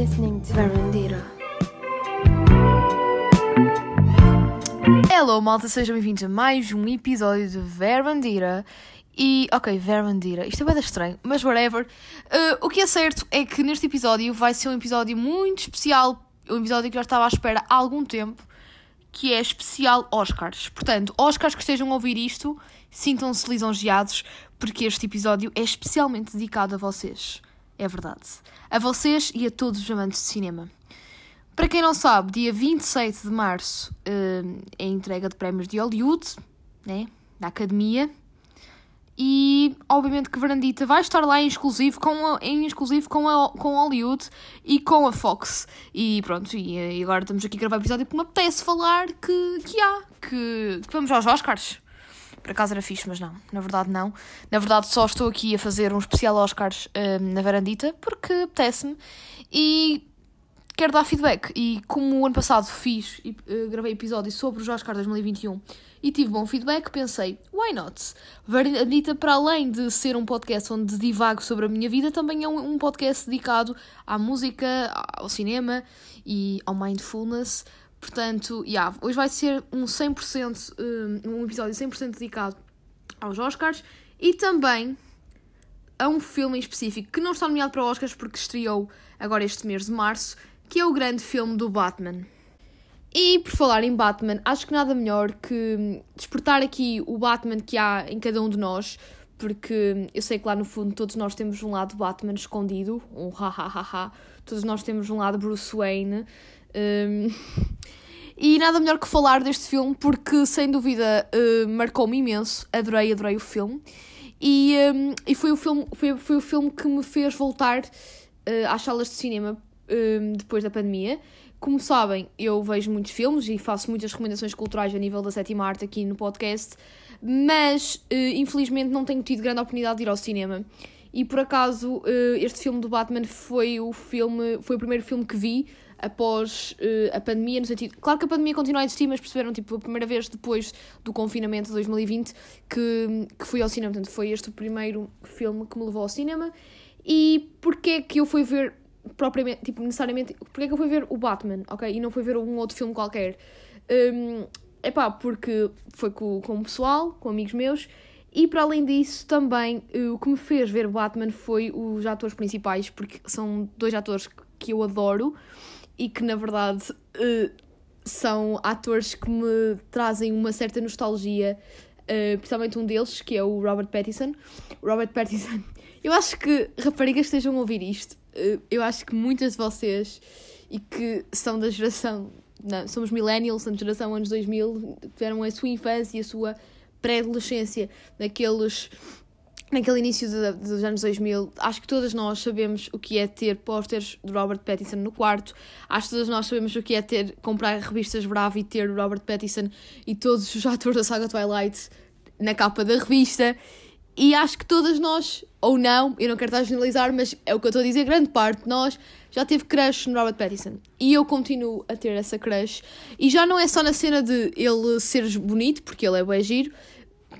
listening to Verandira. Hello, malta, sejam bem-vindos a mais um episódio de Verandira. E, ok, Verandira, isto é bem estranho, mas whatever. Uh, o que é certo é que neste episódio vai ser um episódio muito especial, um episódio que já estava à espera há algum tempo, que é especial Oscars. Portanto, Oscars que estejam a ouvir isto, sintam-se lisonjeados, porque este episódio é especialmente dedicado a vocês. É verdade. A vocês e a todos os amantes de cinema. Para quem não sabe, dia 27 de março uh, é entrega de prémios de Hollywood, né? Da Academia. E obviamente que Verandita vai estar lá em exclusivo com, a, em exclusivo com, a, com Hollywood e com a Fox. E pronto, e, e agora estamos aqui a gravar o episódio porque me apetece falar que, que há, que, que vamos aos Oscars. Por acaso era fixe, mas não, na verdade não. Na verdade só estou aqui a fazer um especial Oscars uh, na Verandita porque apetece-me. E quero dar feedback. E como o ano passado fiz e uh, gravei episódio sobre os Oscars 2021 e tive bom feedback, pensei, why not? Verandita, para além de ser um podcast onde divago sobre a minha vida, também é um, um podcast dedicado à música, ao cinema e ao mindfulness. Portanto, yeah, hoje vai ser um 100%, um, um episódio 100% dedicado aos Oscars e também a um filme em específico que não está nomeado para Oscars porque estreou agora este mês de março, que é o grande filme do Batman. E por falar em Batman, acho que nada melhor que despertar aqui o Batman que há em cada um de nós, porque eu sei que lá no fundo todos nós temos um lado Batman escondido, um ha ha ha ha, todos nós temos um lado Bruce Wayne. Um, e nada melhor que falar deste filme porque sem dúvida uh, marcou-me imenso, adorei, adorei o filme. E, um, e foi, o filme, foi, foi o filme que me fez voltar uh, às salas de cinema um, depois da pandemia. Como sabem, eu vejo muitos filmes e faço muitas recomendações culturais a nível da sétima arte aqui no podcast, mas uh, infelizmente não tenho tido grande oportunidade de ir ao cinema. E por acaso, uh, este filme do Batman foi o filme, foi o primeiro filme que vi após uh, a pandemia, no sentido. Claro que a pandemia continua a existir, mas perceberam, tipo, a primeira vez depois do confinamento de 2020 que, que fui ao cinema. Portanto, foi este o primeiro filme que me levou ao cinema. E porquê que eu fui ver propriamente, tipo, necessariamente, porque é que eu fui ver o Batman, ok? E não fui ver um outro filme qualquer. Um, epá, porque foi com, com o pessoal, com amigos meus, e para além disso, também uh, o que me fez ver Batman foi os atores principais, porque são dois atores que eu adoro e que na verdade uh, são atores que me trazem uma certa nostalgia, uh, principalmente um deles, que é o Robert Pattinson. Robert Pattinson, eu acho que raparigas estejam a ouvir isto eh, eu acho que muitas de vocês e que são da geração, não, somos millennials, da geração anos 2000, tiveram a sua infância e a sua pré-adolescência naqueles naquele início de, dos anos 2000, acho que todas nós sabemos o que é ter pósteres de Robert Pattinson no quarto, acho que todas nós sabemos o que é ter comprar revistas Bravo e ter Robert Pattinson e todos os atores da saga Twilight na capa da revista. E acho que todas nós, ou não, eu não quero estar a generalizar, mas é o que eu estou a dizer, grande parte de nós já teve crush no Robert Pattinson. E eu continuo a ter essa crush. E já não é só na cena de ele ser bonito, porque ele é bem giro,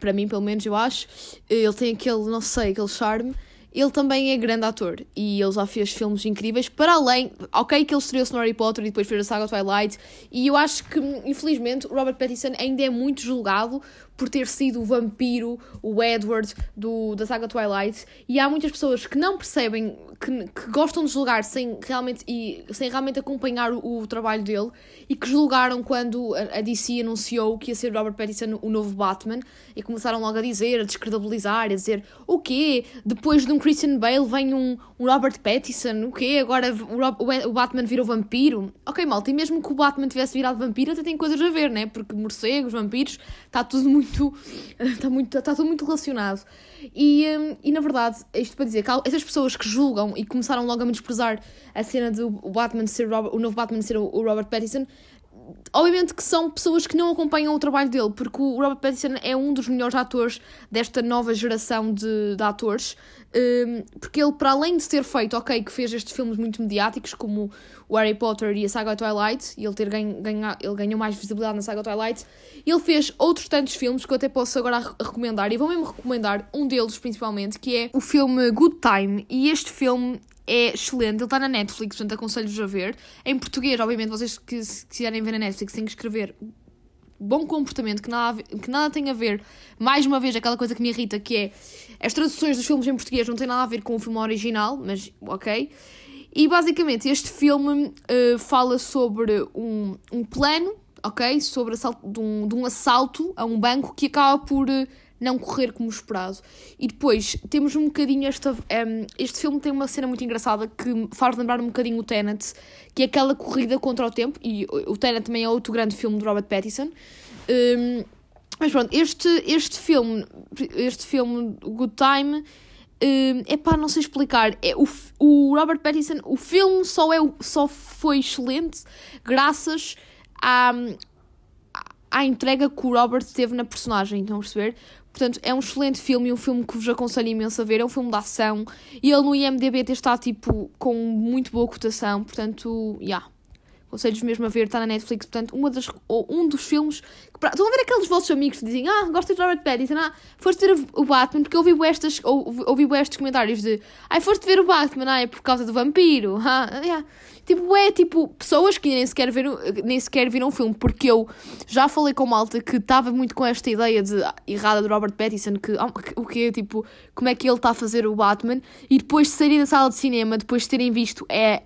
para mim pelo menos eu acho. Ele tem aquele, não sei, aquele charme. Ele também é grande ator e ele já fez filmes incríveis, para além, ok, que ele estreou-se no Harry Potter e depois fez a saga Twilight, e eu acho que, infelizmente, o Robert Pattinson ainda é muito julgado por ter sido o vampiro, o Edward do, da saga Twilight, e há muitas pessoas que não percebem, que, que gostam de julgar sem realmente, e, sem realmente acompanhar o, o trabalho dele, e que julgaram quando a, a DC anunciou que ia ser Robert Pattinson o novo Batman, e começaram logo a dizer, a descredibilizar, a dizer, o quê? Depois de um Christian Bale vem um, um Robert Pattinson, o quê? Agora o, o, o Batman virou vampiro? Ok, malta, e mesmo que o Batman tivesse virado vampiro, até tem coisas a ver, né? Porque morcegos, vampiros, está tudo muito. Está, muito, está tudo muito relacionado. E, hum, e na verdade, isto para dizer que essas pessoas que julgam e começaram logo a menosprezar a cena do Batman ser Robert, o novo Batman ser o Robert Pattinson, obviamente que são pessoas que não acompanham o trabalho dele, porque o Robert Pattinson é um dos melhores atores desta nova geração de, de atores, um, porque ele, para além de ter feito, ok, que fez estes filmes muito mediáticos, como o Harry Potter e a saga Twilight, e ele, ter ganho, ganha, ele ganhou mais visibilidade na saga Twilight, ele fez outros tantos filmes que eu até posso agora recomendar, e vou mesmo recomendar um deles principalmente, que é o filme Good Time, e este filme é excelente, ele está na Netflix, portanto aconselho-vos a ver. Em português, obviamente, vocês que se quiserem ver na Netflix têm que escrever bom comportamento, que nada, que nada tem a ver, mais uma vez, aquela coisa que me irrita, que é as traduções dos filmes em português não têm nada a ver com o filme original, mas ok. E basicamente este filme uh, fala sobre um, um plano, ok? Sobre assalto, de, um, de um assalto a um banco que acaba por uh, não correr como esperado. E depois temos um bocadinho esta. Um, ehm, este filme tem uma cena muito engraçada que faz lembrar um bocadinho o Tenet, que é aquela corrida contra o tempo. E o Tenet também é outro grande filme de Robert Pattinson. Um, ehm, mas pronto, este, este filme, este filme, Good Time, é pá, não sei explicar. É, o, o Robert Pattinson, o filme só, é, só foi excelente graças à, à entrega que o Robert teve na personagem, estão a perceber? Portanto, é um excelente filme e um filme que vos aconselho imenso a ver. É um filme de ação e ele no IMDB está tipo com muito boa cotação. Portanto, já. Yeah aconselho mesmo a ver, está na Netflix, portanto, uma das, um dos filmes pra, estão a ver aqueles vossos amigos que dizem, ah, gosto de Robert Pattinson, ah, foste ver o Batman, porque eu ouvi estas, ouvi, ouvi estes comentários de, ah, foste ver o Batman, ah, é por causa do vampiro, ah, yeah. tipo, é, tipo, pessoas que nem sequer viram, nem sequer viram o filme, porque eu já falei com malta que estava muito com esta ideia de, errada do Robert Pattinson, que, ah, o que tipo, como é que ele está a fazer o Batman, e depois de saírem da sala de cinema, depois de terem visto, é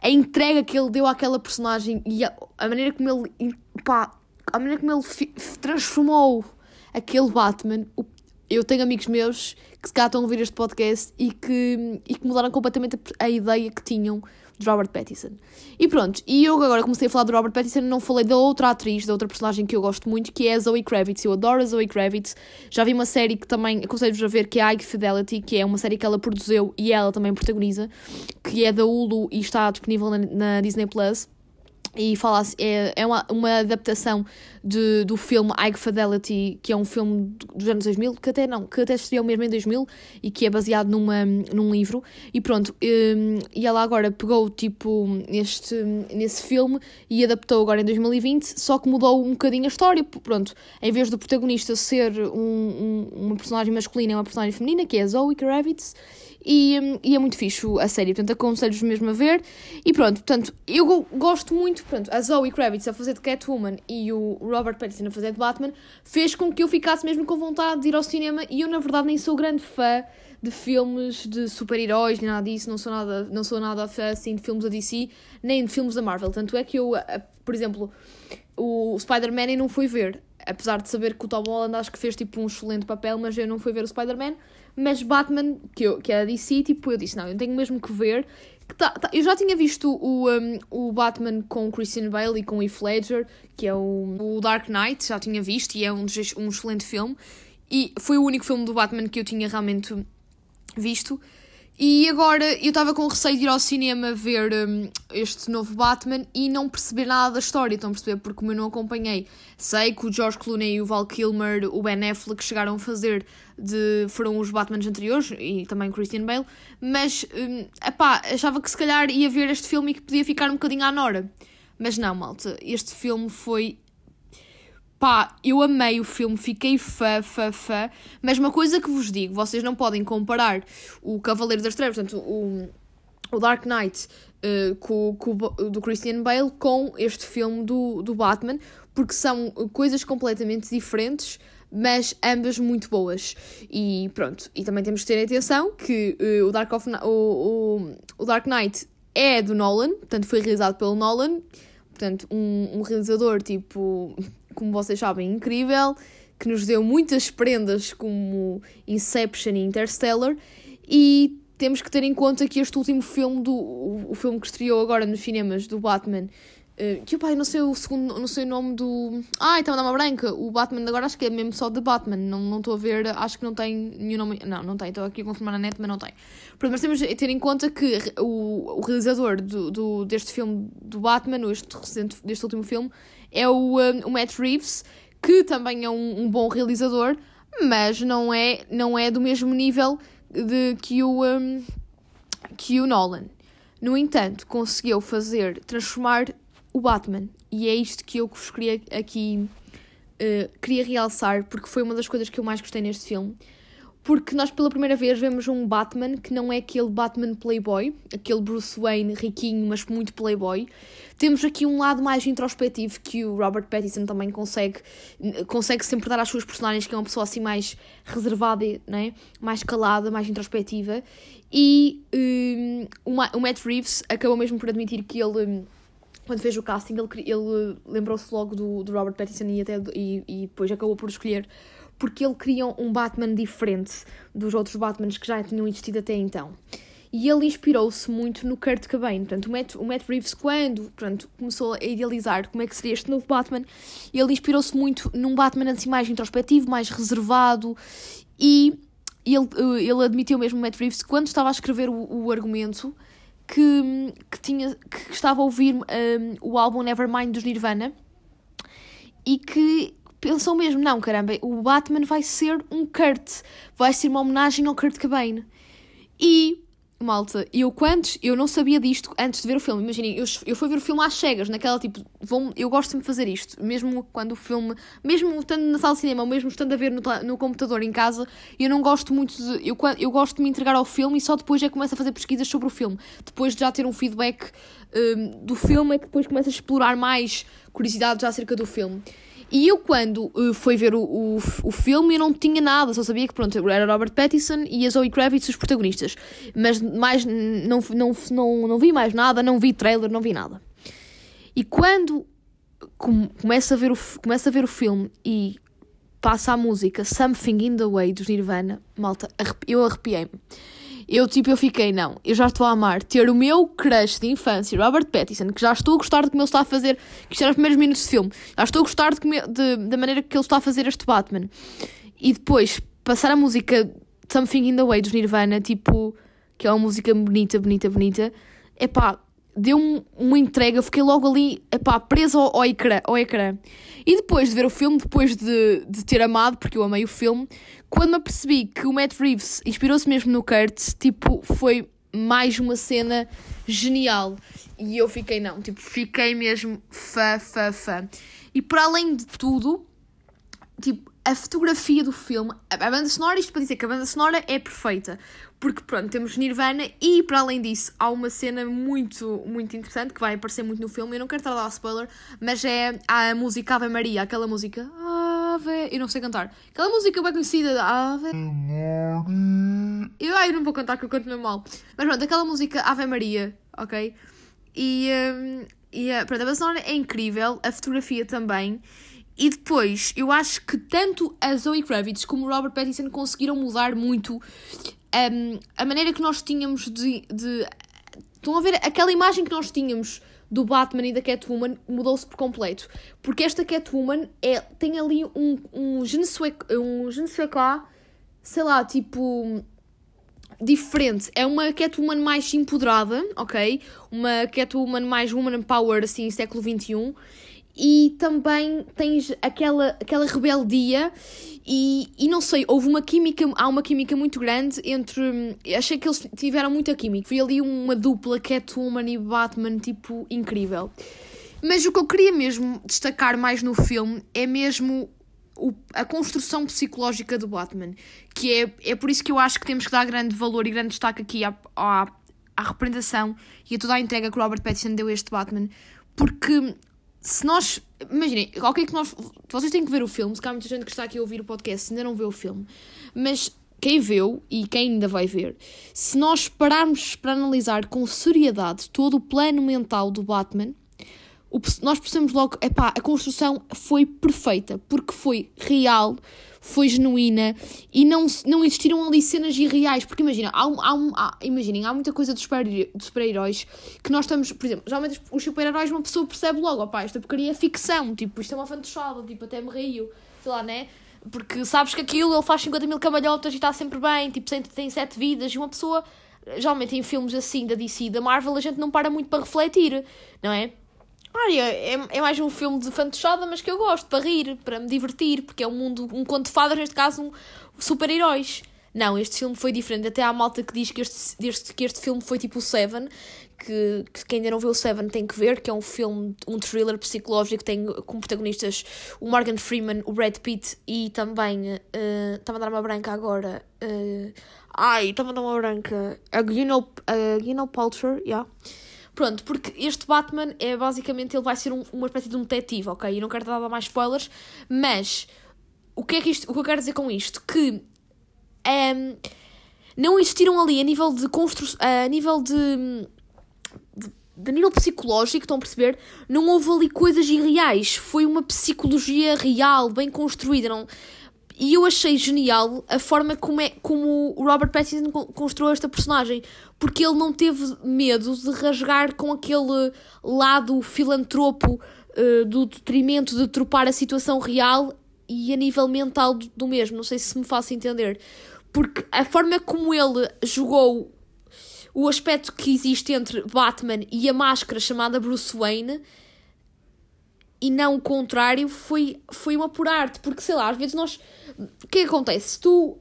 a entrega que ele deu àquela personagem e a, a maneira como ele, pá, a maneira como ele transformou aquele Batman. O, eu tenho amigos meus que se calhar estão a ouvir este podcast e que, e que mudaram completamente a, ideia que tinham de Robert Pattinson. E pronto, e eu agora comecei a falar de Robert Pattinson não falei da outra atriz, da outra personagem que eu gosto muito, que é a Zoe Kravitz. Eu adoro a Zoe Kravitz. Já vi uma série que também aconselho-vos a ver, que é a High Fidelity, que é uma série que ela produziu e ela também protagoniza, que é da Hulu e está disponível na, na Disney Plus e fala é, é uma, uma adaptação de, do filme High Fidelity, que é um filme dos anos 2000, que até não, que até estreou mesmo em 2000 e que é baseado numa, num livro. E pronto, um, e ela agora pegou tipo neste, nesse filme e adaptou agora em 2020, só que mudou um bocadinho a história. Pronto, em vez do protagonista ser um, um, uma personagem masculina, é uma personagem feminina, que é a Zoe Kravitz e, e é muito fixe a série, portanto aconselho-vos mesmo a ver. E pronto, portanto, eu gosto muito, portanto, a Zoe Kravitz a fazer de Catwoman e o Robert Pattinson a fazer de Batman fez com que eu ficasse mesmo com vontade de ir ao cinema e eu na verdade nem sou grande fã de filmes de super-heróis, nem nada disso, não sou nada, não sou nada fã assim de filmes da DC, nem de filmes da Marvel. Tanto é que eu, por exemplo, o Spider-Man não fui ver, apesar de saber que o Tom Holland acho que fez tipo um excelente papel, mas eu não fui ver o Spider-Man mas Batman, que, eu, que é a DC, tipo, eu disse, não, eu tenho mesmo que ver. Que tá, tá, eu já tinha visto o, um, o Batman com Christian Bale e com Heath Ledger, que é o, o Dark Knight, já tinha visto, e é um, um excelente filme. E foi o único filme do Batman que eu tinha realmente visto. E agora eu estava com receio de ir ao cinema ver um, este novo Batman e não perceber nada da história, estão a perceber? Porque como eu não acompanhei, sei que o George Clooney e o Val Kilmer, o Ben Affleck chegaram a fazer de foram os Batmans anteriores e também Christian Bale, mas um, epá, achava que se calhar ia ver este filme e que podia ficar um bocadinho à Nora. Mas não, malta, este filme foi Pá, eu amei o filme, fiquei fã, fã, fã. Mas uma coisa que vos digo, vocês não podem comparar o Cavaleiro das Trevas, portanto, o, o Dark Knight uh, com, com, do Christian Bale com este filme do, do Batman, porque são coisas completamente diferentes, mas ambas muito boas. E pronto, e também temos que ter atenção que uh, o, Dark of, o, o, o Dark Knight é do Nolan, portanto foi realizado pelo Nolan, portanto um, um realizador tipo como vocês sabem, incrível, que nos deu muitas prendas como Inception e Interstellar, e temos que ter em conta que este último filme, do, o, o filme que estreou agora nos cinemas do Batman, uh, que o pai não sei o segundo, não sei o nome do. Ah, então dá uma branca. O Batman agora acho que é mesmo só de Batman. Não estou a ver, acho que não tem nenhum nome. Não, não tem. Estou aqui a confirmar na net, mas não tem. Pronto, mas temos de ter em conta que o, o realizador do, do, deste filme do Batman, este recente, deste último filme, é o, um, o Matt Reeves, que também é um, um, bom realizador, mas não é, não é do mesmo nível de, que, o, um, que o Nolan. No entanto, conseguiu fazer, transformar o Batman. E é isto que eu vos queria aqui uh, queria realçar, porque foi uma das coisas que eu mais gostei neste filme. porque nós pela primeira vez vemos um Batman que não é aquele Batman playboy, aquele Bruce Wayne riquinho, mas muito playboy. Temos aqui um lado mais introspectivo que o Robert Pattinson também consegue, consegue sempre dar às suas personagens, que é uma pessoa assim mais reservada, né? mais calada, mais introspectiva. E um, o Matt Reeves acabou mesmo por admitir que ele hum, quando fez o casting, ele, ele lembrou-se logo do, do Robert Pattinson e, até, e, e depois acabou por escolher porque ele queria um Batman diferente dos outros Batmans que já tinham existido até então. E ele inspirou-se muito no Kurt Cobain. Portanto, o Matt, o Matt Reeves, quando portanto, começou a idealizar como é que seria este novo Batman, ele inspirou-se muito num Batman assim mais introspectivo, mais reservado. E ele, ele admitiu mesmo, o Matt Reeves, quando estava a escrever o, o argumento, que, que, tinha, que estava a ouvir um, o álbum Nevermind dos Nirvana e que pensou mesmo, não, caramba, o Batman vai ser um Kurt, vai ser uma homenagem ao Kurt Cobain. E, malta, eu quantos, eu não sabia disto antes de ver o filme, imaginem, eu, eu fui ver o filme às cegas, naquela tipo, vou, eu gosto de fazer isto, mesmo quando o filme, mesmo estando na sala de cinema, ou mesmo estando a ver no, no computador em casa, eu não gosto muito de, eu, eu gosto de me entregar ao filme e só depois é que começo a fazer pesquisas sobre o filme, depois de já ter um feedback um, do filme é que depois começo a explorar mais curiosidades acerca do filme. E eu, quando uh, fui ver o, o, o filme, eu não tinha nada, só sabia que pronto, era Robert Pattinson e a Zoe Kravitz os protagonistas. Mas mais, não, não, não, não vi mais nada, não vi trailer, não vi nada. E quando com, começa, a ver o, começa a ver o filme e passa a música Something in the Way dos Nirvana, malta, eu arrepiei-me. Eu, tipo, eu fiquei, não, eu já estou a amar ter o meu crush de infância, Robert Pattinson, que já estou a gostar de como ele está a fazer, que isto era os primeiros minutos de filme, já estou a gostar de, de, da maneira que ele está a fazer este Batman. E depois, passar a música Something in the Way dos Nirvana, tipo, que é uma música bonita, bonita, bonita, é pá, deu-me uma entrega, fiquei logo ali, epá, presa ao, ao, ecrã, ao ecrã. E depois de ver o filme, depois de, de ter amado, porque eu amei o filme, quando me apercebi que o Matt Reeves inspirou-se mesmo no Kurt, tipo, foi mais uma cena genial. E eu fiquei, não, tipo, fiquei mesmo fã, fã, fã. E para além de tudo, tipo, a fotografia do filme, a banda sonora, isto para dizer que a banda sonora é perfeita, porque pronto, temos Nirvana e para além disso há uma cena muito, muito interessante que vai aparecer muito no filme, eu não quero estar a dar spoiler, mas é a música Ave Maria, aquela música Ave, eu não sei cantar, aquela música bem conhecida, Ave eu, ai, eu não vou cantar que eu canto mesmo mal, mas pronto, aquela música Ave Maria, ok? E, um, e pronto, a banda sonora é incrível, a fotografia também, e depois, eu acho que tanto a Zoe Kravitz como o Robert Pattinson conseguiram mudar muito um, a maneira que nós tínhamos de, de. Estão a ver? Aquela imagem que nós tínhamos do Batman e da Catwoman mudou-se por completo. Porque esta Catwoman é, tem ali um, um je ne sais, um je ne sais quoi, sei lá, tipo. Diferente. É uma Catwoman mais empoderada, ok? Uma Catwoman mais woman power, assim, século XXI e também tens aquela, aquela rebeldia e, e não sei, houve uma química, há uma química muito grande entre, achei que eles tiveram muita química, foi ali uma dupla Catwoman e Batman, tipo, incrível. Mas o que eu queria mesmo destacar mais no filme é mesmo o, a construção psicológica do Batman, que é, é por isso que eu acho que temos que dar grande valor e grande destaque aqui à, à, à representação e a toda a entrega que o Robert Pattinson deu a este Batman, porque se nós. Imaginem, o que nós. Vocês têm que ver o filme, se há muita gente que está aqui a ouvir o podcast ainda não vê o filme, mas quem viu e quem ainda vai ver, se nós pararmos para analisar com seriedade todo o plano mental do Batman, nós percebemos logo, epá, a construção foi perfeita, porque foi real, foi genuína e não, não existiram ali cenas irreais. Porque imagina, há, há, há, imaginem, há muita coisa dos super-heróis que nós estamos, por exemplo, geralmente os super-heróis uma pessoa percebe logo, opá, esta porcaria é ficção, tipo, isto é uma fantochada, tipo, até me rio, sei lá, né? Porque sabes que aquilo ele faz 50 mil cambalhotas e está sempre bem, tipo, tem sete vidas e uma pessoa, geralmente em filmes assim da DC da Marvel, a gente não para muito para refletir, não é? Olha, é, é mais um filme de fantochada, mas que eu gosto, para rir, para me divertir, porque é um mundo, um conto de fadas, neste caso, um, super-heróis. Não, este filme foi diferente. Até há malta que diz que este, este, que este filme foi tipo o Seven, que, que quem ainda não viu o Seven tem que ver, que é um filme, um thriller psicológico que tem como protagonistas o Morgan Freeman, o Brad Pitt e também. Uh, Está-me a dar uma branca agora. Uh, ai, está-me a dar uma branca. A Gwyneth Paltrow, yeah. Pronto, porque este Batman é basicamente, ele vai ser um, uma espécie de um detetive, ok? E não quero dar mais spoilers, mas o que é que, isto, o que eu quero dizer com isto? Que um, ehm, não existiram ali a nível de construção, a nível de, de, de, nível psicológico, estão a perceber? Não houve ali coisas irreais, foi uma psicologia real, bem construída, não e eu achei genial a forma como, é, como o Robert Pattinson construiu esta personagem, porque ele não teve medo de rasgar com aquele lado filantropo uh, do detrimento de tropar a situação real e a nível mental do, do mesmo. Não sei se me faço entender. Porque a forma como ele jogou o aspecto que existe entre Batman e a máscara chamada Bruce Wayne e não o contrário foi, foi uma por arte. Porque sei lá, às vezes nós o que, é acontece? Tu,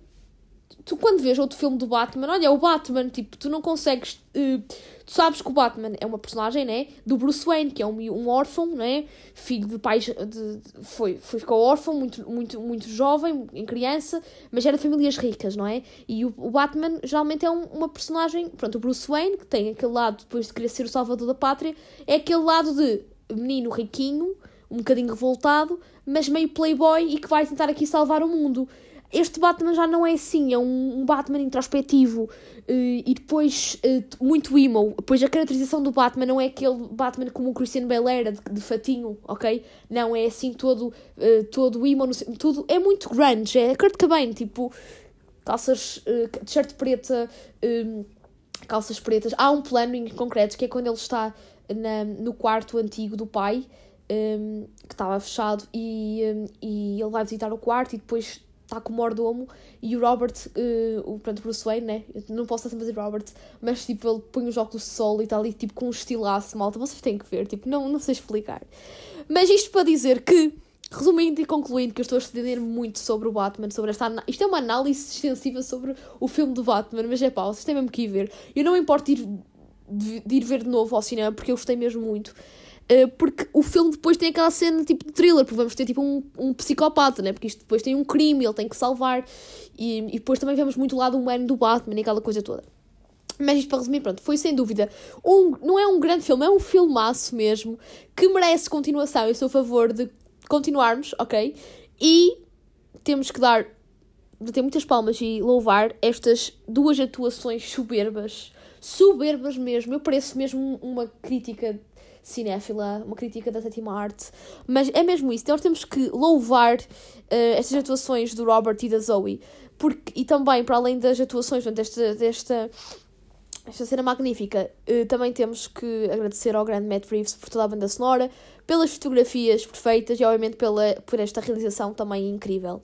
tu quando vês outro filme do Batman, olha, o Batman, tipo, tu não consegues. Uh, tu sabes que o Batman é uma personagem, né? Do Bruce Wayne, que é um, um órfão, né? Filho de pais. De, de, foi, foi, ficou órfão muito, muito, muito jovem, em criança, mas era de famílias ricas, não é? E o, o Batman geralmente é um, uma personagem. Pronto, o Bruce Wayne, que tem aquele lado, depois de querer ser o salvador da pátria, é aquele lado de menino riquinho, um bocadinho revoltado, mas meio playboy e que vai tentar aqui salvar o mundo. Este Batman já não é assim, é um, um Batman introspectivo uh, e depois uh, muito emo. Depois a caracterização do Batman não é aquele Batman como o Christian Bale era, de, de fatinho, ok? Não, é assim todo, uh, todo emo, tudo, é muito grunge, é Kurt Cobain, tipo calças, uh, t-shirt preta, calças pretas. Há um plano em concreto que é quando ele está na, no quarto antigo do pai um, que estava fechado e, um, e ele vai visitar o quarto e depois está com o mordomo e o Robert, uh, o pronto, Bruce Wayne, né? Eu não posso sempre dizer Robert, mas tipo, ele põe os óculos de sol e está ali tipo com um estilaço, malta, vocês têm que ver, tipo, não, não sei explicar. Mas isto para dizer que, resumindo e concluindo, que eu estou a estender muito sobre o Batman, sobre esta isto é uma análise extensiva sobre o filme do Batman, mas é pá, vocês têm mesmo que ir ver. Eu não importo ir, de, de ir ver de novo ao cinema porque eu gostei mesmo muito. Uh, porque o filme depois tem aquela cena tipo de thriller, porque vamos ter tipo um, um psicopata, né? Porque isto depois tem um crime, ele tem que salvar, e, e depois também vemos muito o lado humano do Batman e aquela coisa toda. Mas isto para resumir, pronto, foi sem dúvida. Um, não é um grande filme, é um filmaço mesmo, que merece continuação. Eu sou a favor de continuarmos, ok? E temos que dar, ter muitas palmas e louvar estas duas atuações soberbas. Soberbas mesmo. Eu pareço mesmo uma crítica cinéfila, uma crítica da sétima arte, mas é mesmo isso, nós temos que louvar uh, estas atuações do Robert e da Zoe, porque, e também, para além das atuações desta, desta esta cena magnífica, uh, também temos que agradecer ao grande Matt Reeves por toda a banda sonora, pelas fotografias perfeitas e, obviamente, pela, por esta realização também incrível.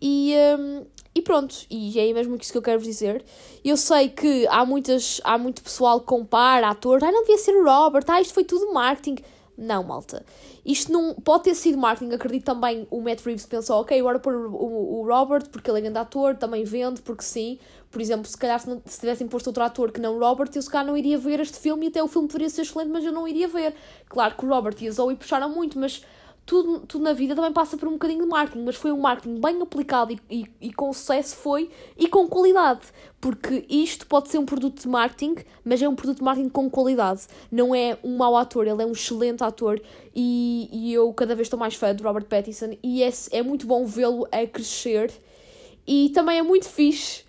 E, um, e pronto, e é mesmo isso que eu quero vos dizer. Eu sei que há, muitas, há muito pessoal que compara atores, ah, não devia ser o Robert, ah, isto foi tudo marketing. Não, malta. Isto não pode ter sido marketing. Acredito também o Matt Reeves pensou, ok, agora pôr o, o, Robert, porque ele é grande ator, também vende, porque sim. Por exemplo, se calhar se, não, se tivessem posto outro ator que não o Robert, eu se calhar não iria ver este filme e até o filme poderia ser excelente, mas eu não iria ver. Claro que o Robert e a Zoe puxaram muito, mas tudo, tudo na vida também passa por um bocadinho de marketing, mas foi um marketing bem aplicado e, e, e, com sucesso foi e com qualidade. Porque isto pode ser um produto de marketing, mas é um produto de marketing com qualidade. Não é um mau ator, ele é um excelente ator e, e eu cada vez estou mais fã de Robert Pattinson e é, é muito bom vê-lo a crescer. E também é muito fixe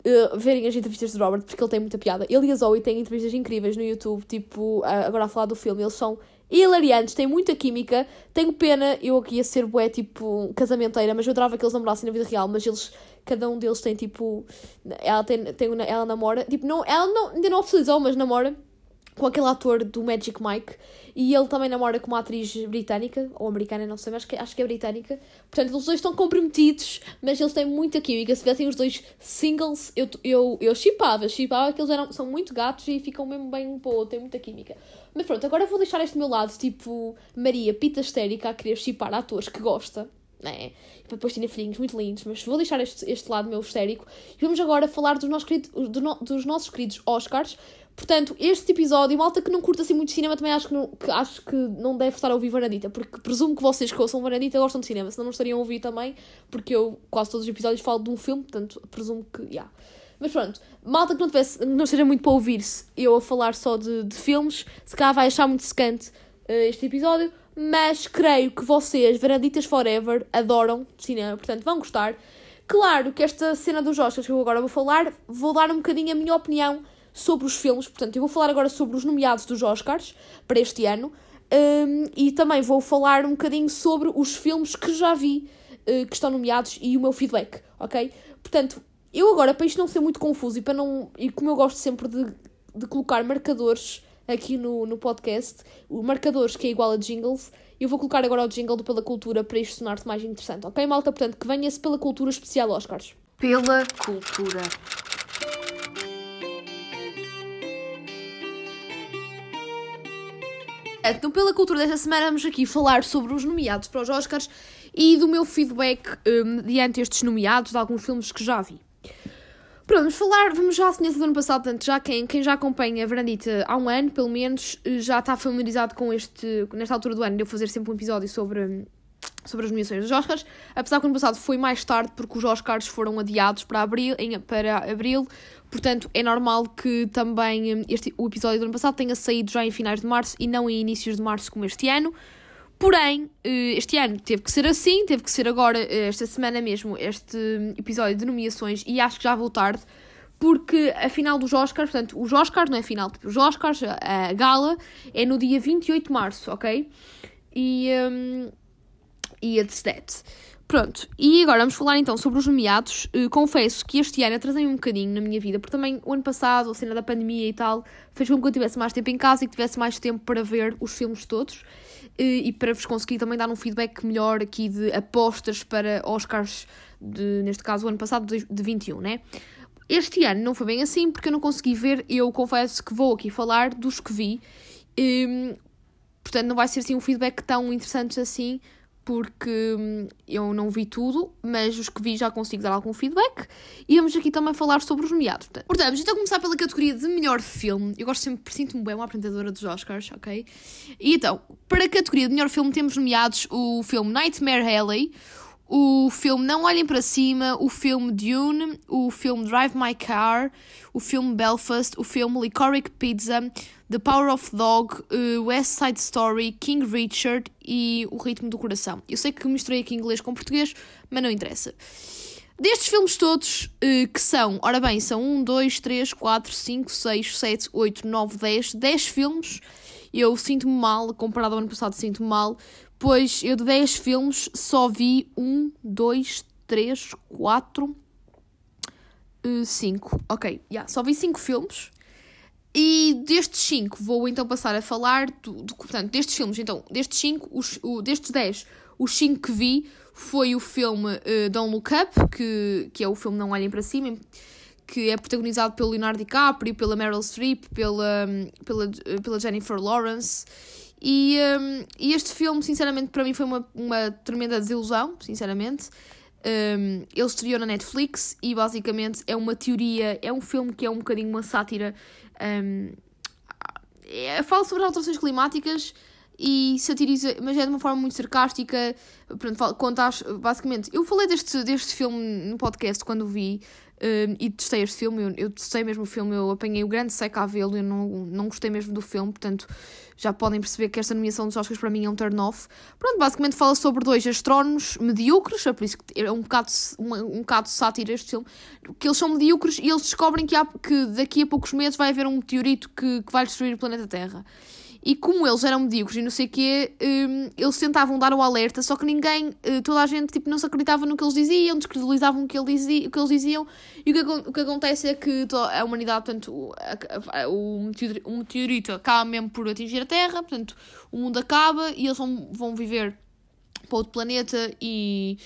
Uh, verem as entrevistas de Robert, porque ele tem muita piada. Ele e a Zoe têm entrevistas incríveis no YouTube, tipo, uh, agora a falar do filme, eles são hilariantes, têm muita química. Tenho pena, eu aqui ia ser bué, tipo, casamenteira, mas eu adorava que eles namorassem na vida real, mas eles, cada um deles tem, tipo, ela tem, tem ela namora, tipo, não, ela não, ainda não oficializou, mas namora com aquele ator do Magic Mike e ele também namora com uma atriz britânica ou americana, não sei, mas acho que é britânica. Portanto, os dois estão comprometidos, mas eles têm muita química. Se tivessem os dois singles, eu eu eu chipava, chipava que eles eram, são muito gatos e ficam mesmo bem um para o outro, têm muita química. Mas pronto, agora vou deixar este meu lado, tipo Maria, pita histérica, a querer chipar atores que gosta. né? E depois tinha filhinhos muito lindos, mas vou deixar este, este lado meu histérico. E vamos agora falar dos nossos, queridos, do no, dos nossos queridos Oscars. Portanto, este episódio, malta que não curta assim muito cinema, também acho que não, que, acho que não deve estar a ouvir Varandita, porque presumo que vocês que ouçam Varandita gostam de cinema, senão não estariam a ouvir também, porque eu quase todos os episódios falo de um filme, portanto, presumo que, já. Yeah. Mas pronto, malta que não, tivesse, não esteja muito para ouvir-se eu a falar só de, de filmes, se calhar vai achar muito secante uh, este episódio, mas creio que vocês, Varanditas Forever, adoram cinema, portanto vão gostar. Claro que esta cena dos Oscars que eu agora vou falar, vou dar um bocadinho a minha opinião sobre os filmes, portanto eu vou falar agora sobre os nomeados dos Oscars para este ano um, e também vou falar um bocadinho sobre os filmes que já vi uh, que estão nomeados e o meu feedback, ok? Portanto, eu agora, para isto não ser muito confuso e para não. E como eu gosto sempre de, de colocar marcadores aqui no, no podcast, o marcadores que é igual a jingles, eu vou colocar agora o jingle do Pela Cultura para isto sonar-se mais interessante, ok, malta? Portanto, que venha-se pela cultura especial Oscars. Pela cultura. Então, pela cultura desta semana, vamos aqui falar sobre os nomeados para os Oscars e do meu feedback um, diante estes nomeados de alguns filmes que já vi. Pronto, vamos falar, vamos já assim do ano passado, portanto, já quem, quem já acompanha a Verandita há um ano, pelo menos, já está familiarizado com este, nesta altura do ano, de eu fazer sempre um episódio sobre, sobre as nomeações dos Oscars, apesar que ano passado foi mais tarde, porque os Oscars foram adiados para abril, em, para abril. Portanto, é normal que também este, o episódio do ano passado tenha saído já em finais de março e não em inícios de março como este ano, Porém, eh, este ano teve que ser assim, teve que ser agora, eh, esta semana mesmo, este episódio de nomeações, e acho que já vou tarde, porque a final dos Oscars, portanto, os Oscars não é final, tipo, os Oscars, a gala, é no dia 28 de março, ok? E, um, e that. Pronto, e agora vamos falar então sobre os nomeados. Uh, confesso que este ano atrasei um bocadinho na minha vida, porque também o ano passado, a cena da pandemia e tal, fez com que eu tivesse mais tempo em casa e que tivesse mais tempo para ver os filmes todos e para vos conseguir também dar um feedback melhor aqui de apostas para Oscars, de, neste caso o ano passado, de, de 21, né? Este ano não foi bem assim porque eu não consegui ver, eu confesso que vou aqui falar dos que vi, e, portanto não vai ser assim um feedback tão interessante assim, porque hum, eu não vi tudo, mas os que vi já consigo dar algum feedback. E vamos aqui também falar sobre os nomeados. Portanto, vamos então começar pela categoria de melhor filme. Eu gosto sempre, sinto-me bem uma apresentadora dos Oscars, ok? E então, para a categoria de melhor filme temos nomeados o filme Nightmare Alley, o filme Não Olhem para Cima, o filme Dune, o filme Drive My Car, o filme Belfast, o filme Licorice Pizza, The Power of Dog, uh, West Side Story, King Richard e O Ritmo do Coração. Eu sei que misturei aqui inglês com português, mas não interessa. Destes filmes todos, uh, que são, ora bem, são 1, 2, 3, 4, 5, 6, 7, 8, 9, 10, 10 filmes. Eu sinto-me mal, comparado ao ano passado, sinto-me mal, Pois eu de 10 filmes só vi 1, 2, 3, 4, 5. Ok, yeah, só vi 5 filmes. E destes 5 vou então passar a falar do, do, portanto, destes filmes, então, destes 5, os, o, destes 10, os 5 que vi foi o filme uh, Don't Look Up, que, que é o filme Não Olhem para Cima, que é protagonizado pelo Leonardo DiCaprio, pela Meryl Streep, pela, pela, pela Jennifer Lawrence e, um, e este filme, sinceramente, para mim foi uma, uma tremenda desilusão, sinceramente. Um, ele estreou na Netflix e basicamente é uma teoria, é um filme que é um bocadinho uma sátira. Um, é, fala sobre as alterações climáticas e satiriza, mas é de uma forma muito sarcástica. Pronto, conta, basicamente. Eu falei deste, deste filme no podcast quando o vi, Uh, e testei este filme, eu, eu testei mesmo o filme, eu apanhei o grande seca a vê-lo, eu não, não gostei mesmo do filme, portanto já podem perceber que esta nomeação dos Oscars para mim é um turn-off. Pronto, basicamente fala sobre dois astrónomos medíocres, é por isso que é um bocado, um, um bocado sátira este filme, que eles são medíocres e eles descobrem que, há, que daqui a poucos meses vai haver um meteorito que, que vai destruir o planeta Terra. E como eles eram medíocres e não sei o quê, um, eles tentavam dar o alerta, só que ninguém, uh, toda a gente tipo, não se acreditava no que eles diziam, descredibilizavam o que, ele dizia, o que eles diziam. E o que, o que acontece é que a humanidade, portanto, o, meteorito, o meteorito acaba mesmo por atingir a Terra, portanto, o mundo acaba e eles vão, vão viver para outro planeta e.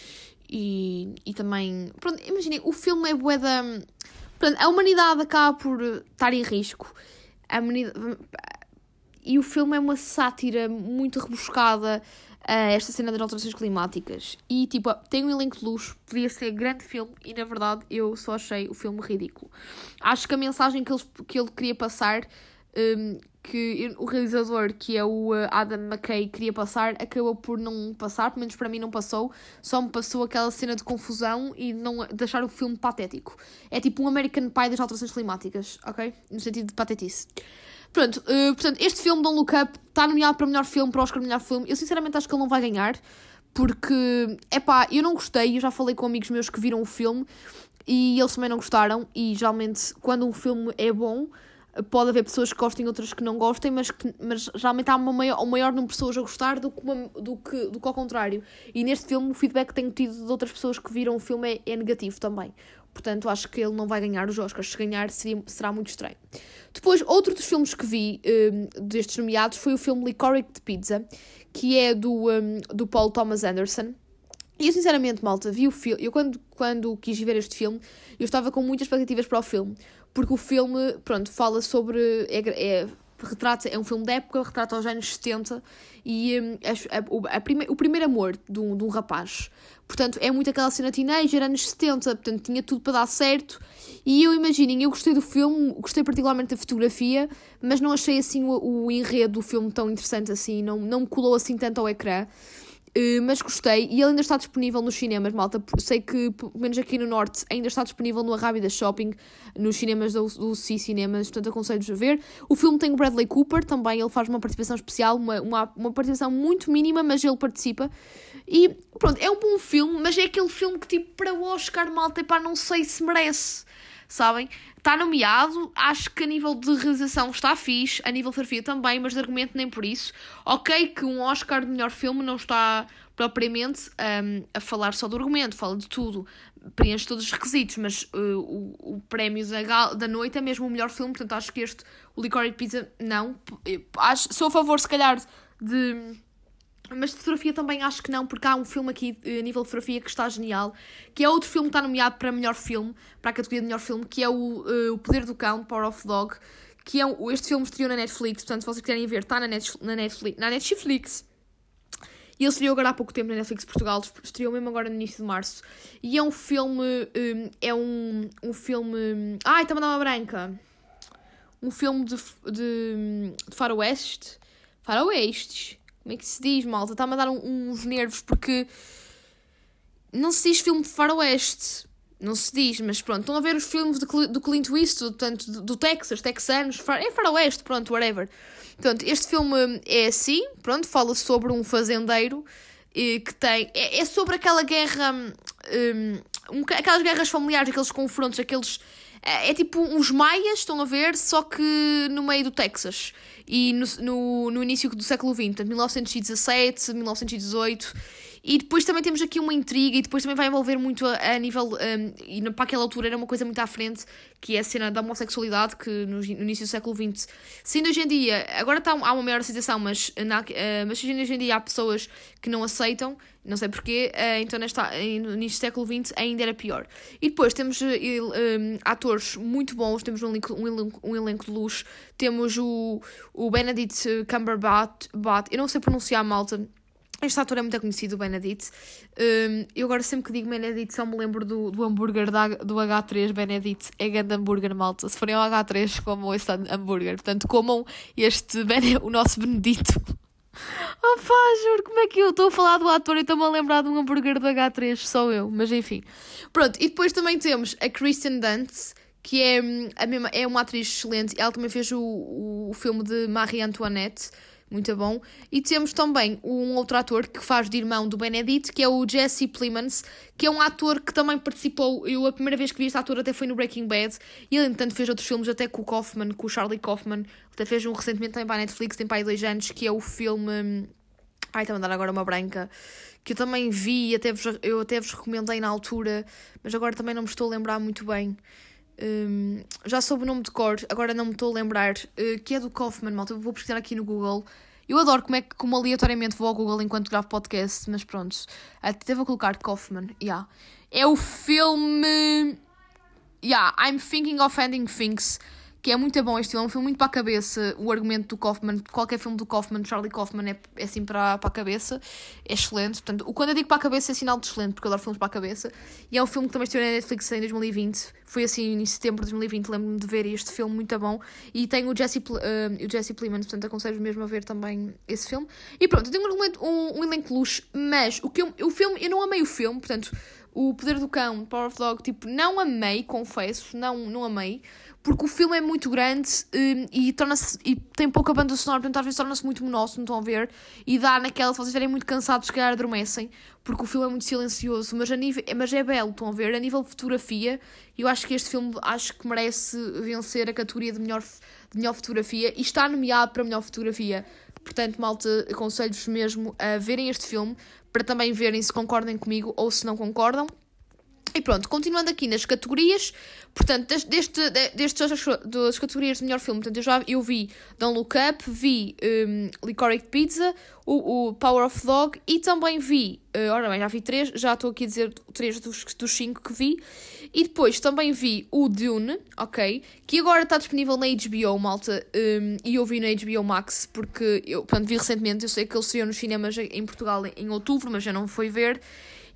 E, e também. Pronto, imaginem, o filme é bué da. Pronto, a humanidade acaba por estar em risco. A humanidade e o filme é uma sátira muito rebuscada a esta cena das alterações climáticas. E, tipo, tem um elenco de luxo, podia ser grande filme, e na verdade eu só achei o filme ridículo. Acho que a mensagem que ele, que ele queria passar, um, que o realizador, que é o uh, Adam McKay, queria passar, acabou por não passar, pelo menos para mim não passou, só me passou aquela cena de confusão e não deixar o filme patético. É tipo um American Pie das alterações climáticas, ok? No sentido de patetice. Pronto, uh, portanto, este filme, Don't Look Up, está nomeado para melhor filme, para Oscar melhor filme. Eu sinceramente acho que ele não vai ganhar, porque, é pá, eu não gostei, eu já falei com amigos meus que viram o filme e eles também não gostaram. E geralmente, quando um filme é bom, pode haver pessoas que gostem outras que não gostem, mas, que, mas geralmente há uma maior, um maior número de pessoas a gostar do que, uma, do, que, do que ao contrário. E neste filme, o feedback que tenho tido de outras pessoas que viram o filme é, é negativo também. Portanto, acho que ele não vai ganhar os Oscars. Se ganhar, seria, será muito estranho. Depois, outro dos filmes que vi um, destes nomeados foi o filme Licorice de Pizza, que é do, um, do Paul Thomas Anderson. E eu, sinceramente, malta, vi o filme. Eu, quando, quando quis ver este filme, eu estava com muitas expectativas para o filme. Porque o filme, pronto, fala sobre. É, é, retrata, é um filme de época, retrata os anos 70 e um, a, a, a prime, o primeiro amor de um, de um rapaz. Portanto, é muito aquela cena teenager, anos 70, portanto, tinha tudo para dar certo. E eu imaginem, eu gostei do filme, gostei particularmente da fotografia, mas não achei assim o, o enredo do filme tão interessante assim, não, não me colou assim tanto ao ecrã. Uh, mas gostei e ele ainda está disponível nos cinemas, malta. Sei que, pelo menos aqui no Norte, ainda está disponível no Arrábida Shopping, nos cinemas do, do C Cinemas, portanto aconselho-vos a ver. O filme tem o Bradley Cooper também, ele faz uma participação especial, uma, uma, uma participação muito mínima, mas ele participa. E pronto, é um bom filme, mas é aquele filme que, tipo, para o Oscar, malta, pá, não sei se merece sabem? Está nomeado, acho que a nível de realização está fixe, a nível de fotografia também, mas de argumento nem por isso. Ok que um Oscar de melhor filme não está propriamente um, a falar só do argumento, fala de tudo, preenche todos os requisitos, mas uh, o, o prémio da, da noite é mesmo o melhor filme, portanto acho que este, o Licorice Pizza, não. Acho, sou a favor, se calhar, de mas de fotografia também acho que não, porque há um filme aqui eh, a nível de fotografia que está genial, que é outro filme que está nomeado para melhor filme, para a categoria de melhor filme, que é o, uh, o Poder do Cão, Power of Dog, que é um, este filme estreou na Netflix, portanto, se vocês quiserem ver, está na, Net, na, Netflix, na Netflix. E ele estreou agora há pouco tempo na Netflix Portugal, estreou mesmo agora no início de março. E é um filme. Um, é um, um filme. Ai, está-me a dar uma branca! Um filme de, de, de faroeste. Faroestes como é que se diz, malta? Está-me a dar um, uns nervos porque. Não se diz filme de faroeste. Não se diz, mas pronto. Estão a ver os filmes de, do Clint Eastwood, portanto, do, do Texas, texanos, far, é faroeste, pronto, whatever. Portanto, este filme é assim, pronto, fala sobre um fazendeiro eh, que tem. É, é, sobre aquela guerra. Um, um, aquelas guerras familiares, aqueles confrontos, aqueles. É, é tipo uns maias, estão a ver, só que no meio do Texas e no, no, no início do século XX, portanto, 1917, 1918. E depois também temos aqui uma intriga, e depois também vai envolver muito a, a nível. Um, e para aquela altura era uma coisa muito à frente, que é a cena da homossexualidade, que no, no início do século XX. Sendo hoje em dia, agora está, há uma maior aceitação, mas, na, uh, mas hoje em dia há pessoas que não aceitam, não sei porquê, uh, então nesta, no início do século XX ainda era pior. E depois temos uh, um, atores muito bons, temos um elenco, um elenco, um elenco de luxo, temos o, o Benedict Cumberbatch, eu não sei pronunciar malta este ator é muito conhecido, o Benedict. Um, eu agora sempre que digo Benedict só me lembro do, do hambúrguer da, do H3 Benedict. É grande hambúrguer, malta. Se forem ao H3, comam este hambúrguer. Portanto, comam este, o nosso Benedito. Oh pá, juro, como é que eu estou a falar do ator e estou-me a lembrar de um hambúrguer do H3, só eu, mas enfim. Pronto, e depois também temos a Kristen Dunst, que é, hum, a mesma, é uma atriz excelente. Ela também fez o, o, o filme de Marie Antoinette muito bom. E temos também um outro ator que faz de irmão do Benedict, que é o Jesse Plemons, que é um ator que também participou. Eu, a primeira vez que vi este ator até foi no Breaking Bad, e ele, entanto, fez outros filmes até com o Kaufman, com o Charlie Kaufman. Até fez um recentemente também para a Netflix, tem para aí dois anos, que é o filme. Ai, está a dar agora uma branca. Que eu também vi, até vos, eu até vos recomendei na altura, mas agora também não me estou a lembrar muito bem. Um, já soube o nome de cor, agora não me estou a lembrar, uh, que é do Kaufman, malta. Eu vou pesquisar aqui no Google. Eu adoro como é que, como aleatoriamente vou ao Google enquanto gravo podcast, mas pronto. Até vou colocar Kaufman, yeah. É o filme. Yeah, I'm Thinking of Ending Things, que é muito bom este filme, é um filme muito para a cabeça, o argumento do Kaufman, qualquer filme do Kaufman, Charlie Kaufman é, é assim para, para a cabeça, é excelente, portanto, quando eu digo para a cabeça é sinal de excelente, porque eu adoro filmes para a cabeça, e é um filme que também esteve na Netflix em 2020, foi assim em setembro de 2020, lembro-me de ver este filme muito bom, e tem o Jesse, uh, o Jesse Plemons, portanto aconselho mesmo a ver também esse filme, e pronto, eu tenho um, um, um elenco luxo, mas o, que eu, o filme, eu não amei o filme, portanto, o Poder do Cão, Power of Dog, tipo, não amei, confesso, não, não amei, porque o filme é muito grande um, e, torna-se, e tem pouca banda sonora, portanto às vezes torna-se muito monótono, estão a ver, e dá naquela, se vocês estiverem muito cansados, se calhar adormecem, porque o filme é muito silencioso, mas, a nível, mas é belo, estão a ver, a nível de fotografia, eu acho que este filme, acho que merece vencer a categoria de melhor, de melhor fotografia, e está nomeado para melhor fotografia, portanto malta, aconselho-vos mesmo a verem este filme, para também verem se concordem comigo ou se não concordam. E pronto, continuando aqui nas categorias, portanto, deste, destes das categorias de melhor filme, portanto, eu já eu vi Don't Look Up, vi um, Licorice Pizza, o, o, Power of Dog e também vi, uh, ora bem, já vi três, já estou aqui a dizer três dos, dos cinco que vi, e depois também vi o Dune, ok, que agora está disponível na HBO, malta, um, e eu vi na HBO Max, porque eu, portanto, vi recentemente, eu sei que ele saiu nos cinemas em Portugal em, outubro, mas já não foi ver,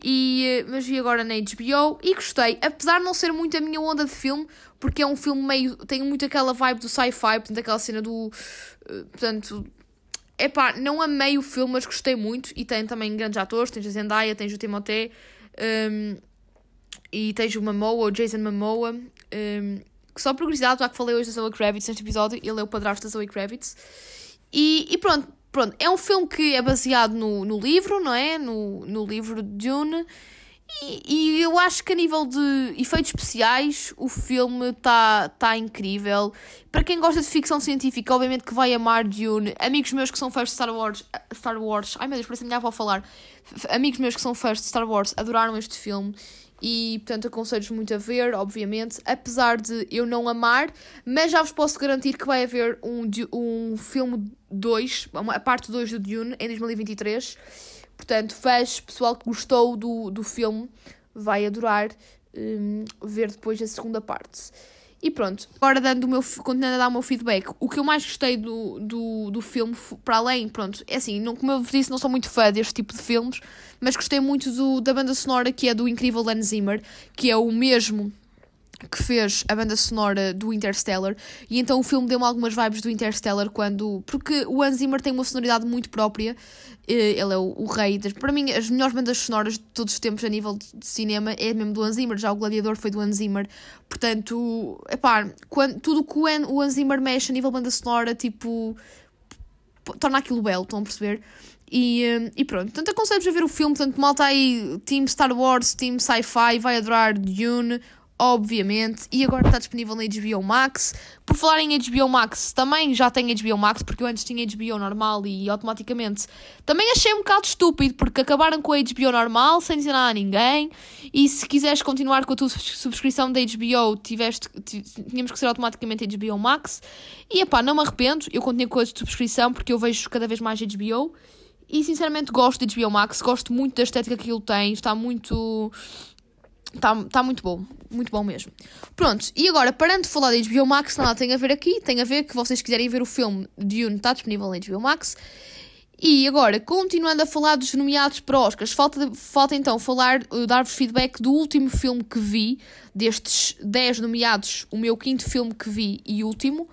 e, eh, mas vi agora na HBO e gostei, apesar de não ser muito a minha onda de filme, porque é um filme meio. tem muito aquela vibe do sci-fi, portanto, aquela cena do. Uh, portanto. Epá, não amei o filme, mas gostei muito. E tem também grandes atores: tens a Zendaya, tens o Timothée, um, e tens o Momoa, o Jason Momoa. Um, que só por curiosidade, já que falei hoje da Zoe Kravitz neste episódio, ele é o padrasto da Zoe Kravitz. E, e pronto, Pronto, é um filme que é baseado no, no livro, não é? No, no livro de Dune. E, e, eu acho que a nível de efeitos especiais o filme está tá incrível. Para quem gosta de ficção científica, obviamente que vai amar Dune. Amigos meus que são fãs de Star Wars. Star Wars. Ai meu Deus, parece a minha avó falar. Amigos meus que são fãs de Star Wars adoraram este filme e portanto aconselho-vos muito a ver, obviamente, apesar de eu não amar, mas já vos posso garantir que vai haver um, um filme 2, a parte 2 do Dune em 2023. Portanto, fãs, pessoal que gostou do, do filme, vai adorar um, ver depois a segunda parte. E pronto, agora dando o meu, continuando a dar o meu feedback, o que eu mais gostei do, do, do filme, para além, pronto, é assim, não, como eu vos disse, não sou muito fã deste tipo de filmes, mas gostei muito do, da banda sonora que é do incrível Hans Zimmer, que é o mesmo que fez a banda sonora do Interstellar. E então o filme deu-me algumas vibes do Interstellar quando porque o Hans Zimmer tem uma sonoridade muito própria. Eh, ele é o, o rei das, para mim as melhores bandas sonoras de todos os tempos a nível de cinema é mesmo do Hans Zimmer. Já o Gladiador foi do Hans Zimmer. Portanto epá, quando, tudo que o Hans Zimmer mexe a nível banda sonora tipo torna aquilo belo estão a perceber? E, eh, e pronto, portanto aconselho-vos a ver o filme, portanto malta aí, Team Star Wars, Team Sci-Fi, vai adorar Dune, obviamente, e agora está disponível na HBO Max. Por falar em HBO Max, também já tenho HBO Max, porque eu antes tinha HBO normal e automaticamente também achei um bocado estúpido, porque acabaram com a HBO normal sem dizer nada a ninguém. E se quiseres continuar com a tua subscrição da HBO, tiveste, tínhamos que ser automaticamente HBO Max. E epá, não me arrependo, eu continuo com a subscrição porque eu vejo cada vez mais HBO. E sinceramente gosto de HBO Max, gosto muito da estética que ele tem, está muito Está tá muito bom, muito bom mesmo. Pronto, e agora, parando de falar da HBO Max, nada tem a ver aqui, tem a ver que vocês quiserem ver o filme Dune, está disponível na HBO Max. E agora, continuando a falar dos nomeados para Oscars, falta, falta então falar, uh, dar-vos feedback do último filme que vi, destes 10 nomeados, o meu quinto filme que vi e último,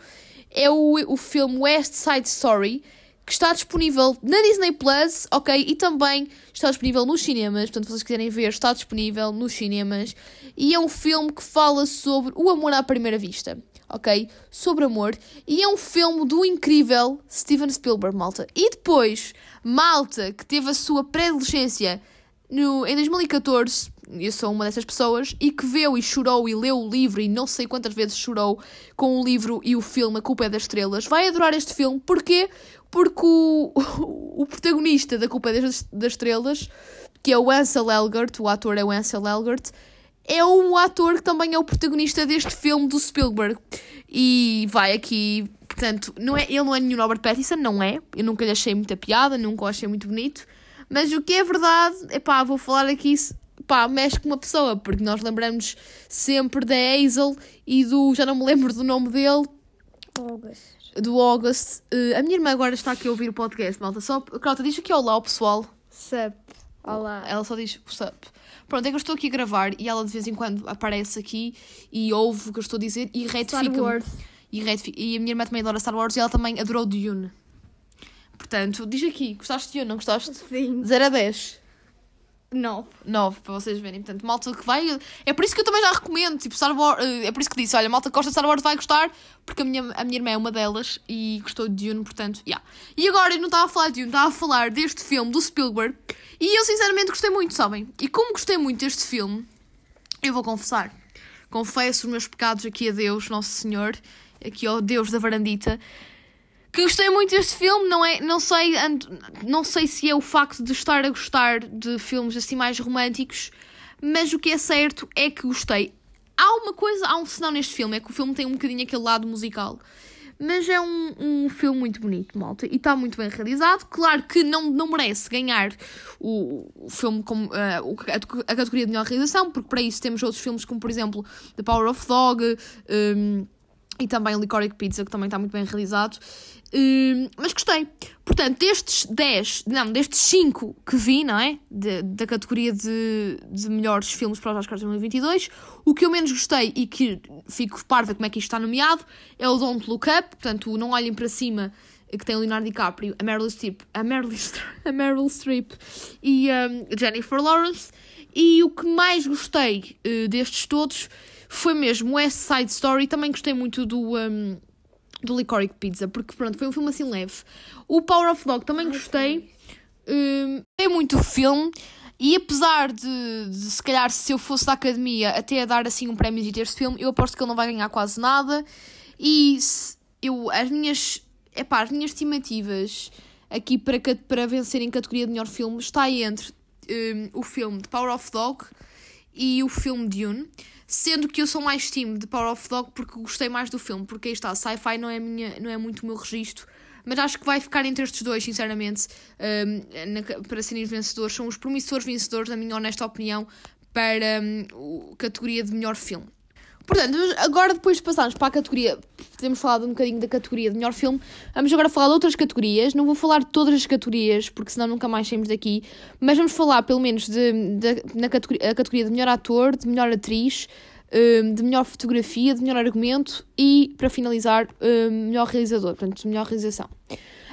é o, o filme West Side Story, que está disponível na Disney Plus, ok? E também está disponível nos cinemas. Portanto, se vocês quiserem ver, está disponível nos cinemas. E é um filme que fala sobre o amor à primeira vista, ok? Sobre amor. E é um filme do incrível Steven Spielberg, malta. E depois, malta, que teve a sua pré-adolescência no, em 2014, eu sou uma dessas pessoas, e que viu e chorou e leu o livro e não sei quantas vezes chorou com o livro e o filme A Culpa é das Estrelas, vai adorar este filme. Porquê? Porque o, o protagonista da Culpa das, das Estrelas, que é o Ansel Elgort, o ator é o Ansel Elgort, é um ator que também é o protagonista deste filme do Spielberg. E vai aqui, portanto, não é, ele não é nenhum Robert Pattinson, não é. Eu nunca lhe achei muita piada, nunca o achei muito bonito. Mas o que é verdade, é pá, vou falar aqui, pá, mexe com uma pessoa, porque nós lembramos sempre da Hazel e do, já não me lembro do nome dele, August. Do August. Uh, a minha irmã agora está aqui a ouvir o podcast, malta. Só, Crota, diz aqui olá ao pessoal. Sup. Olá. Ela só diz what's up. Pronto, é que eu estou aqui a gravar e ela de vez em quando aparece aqui e ouve o que eu estou a dizer e Star retifica Wars. e, retifica e a minha irmã também adora Star Wars e ela também adorou Dune. Portanto, diz aqui, gostaste de Dune, não gostaste? Sim. 0 a 10. Nove. 9, para vocês verem. Portanto, malta que vai. É por isso que eu também já recomendo. Tipo, Star Wars. eh, É por isso que disse: olha, malta que gosta de Star Wars vai gostar, porque a minha, a minha irmã é uma delas e gostou de Dune, portanto, yeah. E agora eu não estava a falar de Dune, estava a falar deste filme do Spielberg e eu sinceramente gostei muito, sabem? E como gostei muito deste filme, eu vou confessar. Confesso os meus pecados aqui a Deus, Nosso Senhor, aqui ao Deus da varandita que gostei muito deste filme, não é, não sei, não sei se é o facto de estar a gostar de filmes assim mais românticos, mas o que é certo é que gostei. Há uma coisa, há um sinal neste filme, é que o filme tem um bocadinho aquele lado musical. Mas é um, um filme muito bonito, malta, e está muito bem realizado. Claro que não, não merece ganhar o, o filme como o- a, a categoria de melhor realização, porque para isso temos outros filmes como, por exemplo, The Power of Dog, um, e também Licorice Pizza, que também está muito bem realizado. Hum, mas gostei. Portanto, destes 10, não, destes 5 que vi, não é? De- da categoria de, de melhores filmes para os Oscars 2022, o que eu menos gostei e que fico parva como é que isto está nomeado é o Don't Look Up, portanto, o Não Olhem para Cima, que tem o Leonardo DiCaprio, a Meryl Streep, a Meryl, a Meryl Streep e a Jennifer Lawrence. E o que mais gostei eh, destes todos foi mesmo West Side Story. Também gostei muito do, um, do Licorice Pizza, porque pronto, foi um filme assim leve. O Power of Dog também gostei. Um, gostei muito do filme. E apesar de, de, se calhar, se eu fosse da academia até a dar assim um prémio de este filme, eu aposto que ele não vai ganhar quase nada. E se- eu, as minhas, epá, as minhas estimativas aqui para, para vencer em categoria de melhor filme está entre um, o filme de Power of Dog e o filme Dune. Sendo que eu sou mais time de Power of Dog porque gostei mais do filme, porque aí está, sci-fi não é, minha, não é muito o meu registro, mas acho que vai ficar entre estes dois, sinceramente, um, na para serem os vencedores. São os promissores vencedores, na minha honesta opinião, para um, a categoria de melhor filme. Portanto, agora depois de passarmos para a categoria, temos falado um bocadinho da categoria de melhor filme, vamos agora falar de outras categorias. Não vou falar de todas as categorias, porque senão nunca mais saímos daqui, mas vamos falar pelo menos de, de- na categoria, a categoria de melhor ator, de melhor atriz, hum, de melhor fotografia, de melhor argumento e, para finalizar, hum, melhor realizador, portanto, de melhor realização.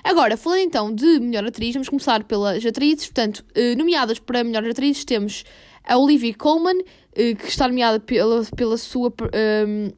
Agora, falando então de melhor atriz, vamos começar pelas atrizes. Portanto, eh, nomeadas para melhor atriz temos a Olivia Colman, que está nomeada pela, pela sua. ehm,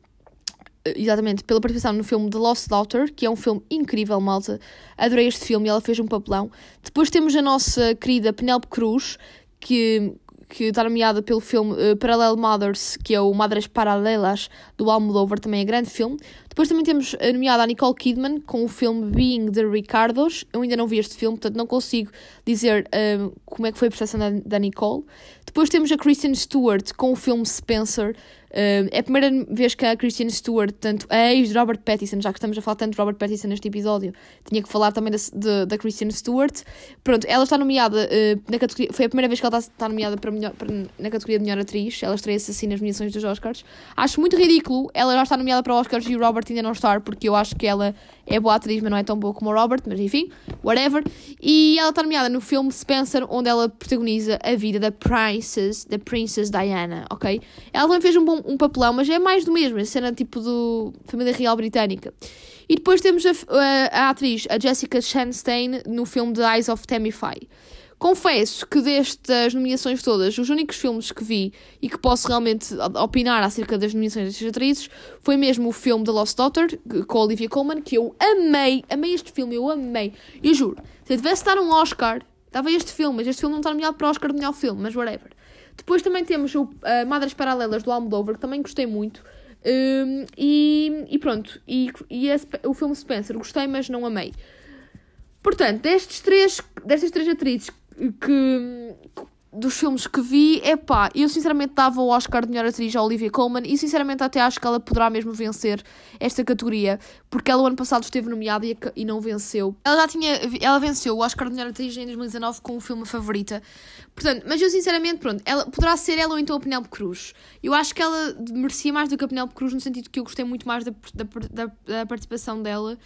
exatamente, pela participação no filme The Lost Daughter, que é um filme incrível, malta. Adorei este filme e ela fez um papelão. Depois temos a nossa querida Penélope Cruz, que, que está nomeada pelo filme eh, Parallel Mothers, que é o Madres Paralelas do Almodóvar, também é grande filme. Depois também temos a nomeada a Nicole Kidman com o filme Being the Ricardos. Eu ainda não vi este filme, portanto não consigo dizer eh, como é que foi a prestação da, da Nicole. Depois temos a Kristen Stewart com o filme Spencer. Eh, é a primeira vez que a Kristen Stewart, tanto a ex de Robert Pattinson, já que estamos a falar tanto de Robert Pattinson neste episódio, tinha que falar também da, de- da Kristen Stewart. Pronto, ela está nomeada eh, na categoria. Foi a primeira vez que ela está, está nomeada para melhor, para- na categoria de melhor atriz. Ela estreia-se assim nas nomeações dos Oscars. Acho muito ridículo ela já está nomeada para Oscars e o Robert ainda não estar, porque eu acho que ela é boa atriz, mas não é tão boa como o Robert, mas enfim, whatever. E ela está nomeada no filme Spencer, onde ela protagoniza a vida da Princess, da Princess Diana, ok? Ela também fez um bom um papelão, mas é mais do mesmo, a cena tipo do família real britânica. E depois temos a, a- a atriz, a Jessica Chastain, no filme The Eyes of Tammy Faye. Confesso que destas nomeações todas, os únicos filmes que vi e que posso realmente opinar acerca das nomeações destas atrizes foi mesmo o filme The Lost Daughter, com Olivia Colman, que eu amei, amei este filme, eu amei. Eu juro, se eu tivesse de dar um Oscar, dava este filme, mas este filme não está nomeado para Oscar de melhor filme, mas whatever. Depois também temos o uh, Madres Paralelas do Almodóvar, que também gostei muito. Um, e, e pronto, e, e esse- o filme Spencer, gostei, mas não amei. Portanto, destes três, destas três atrizes que, dos filmes que vi, é pá, eu sinceramente dava o Oscar de melhor atriz a Olivia Colman e sinceramente até acho que ela poderá mesmo vencer esta categoria, porque ela o ano passado esteve nomeada e, e não venceu. Ela já tinha, ela venceu o Oscar de melhor atriz em 2019 com o filme Favorita. Portanto, mas eu sinceramente, pronto, ela, poderá ser ela ou então a Penélope Cruz. Eu acho que ela merecia mais do que a Penélope Cruz no sentido que eu gostei muito mais da, da, da, da participação dela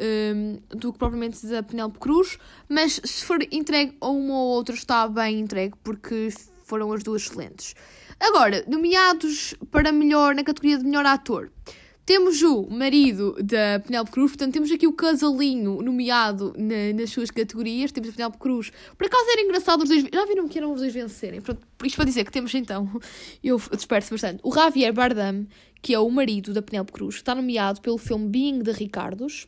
um, do que propriamente da Penélope Cruz, mas se for entregue a uma ou outra está bem entregue, porque foram as duas excelentes. Agora, nomeados para melhor na categoria de melhor ator. Temos o marido da Penélope Cruz, portanto, temos aqui o casalinho nomeado na, nas suas categorias. Temos a Penélope Cruz. Por acaso era engraçado os dois. Já viram que eram os dois vencerem? Pronto, isto para dizer que temos então. Eu disperso bastante. O Javier Bardem, que é o marido da Penélope Cruz, está nomeado pelo filme Being de Ricardos.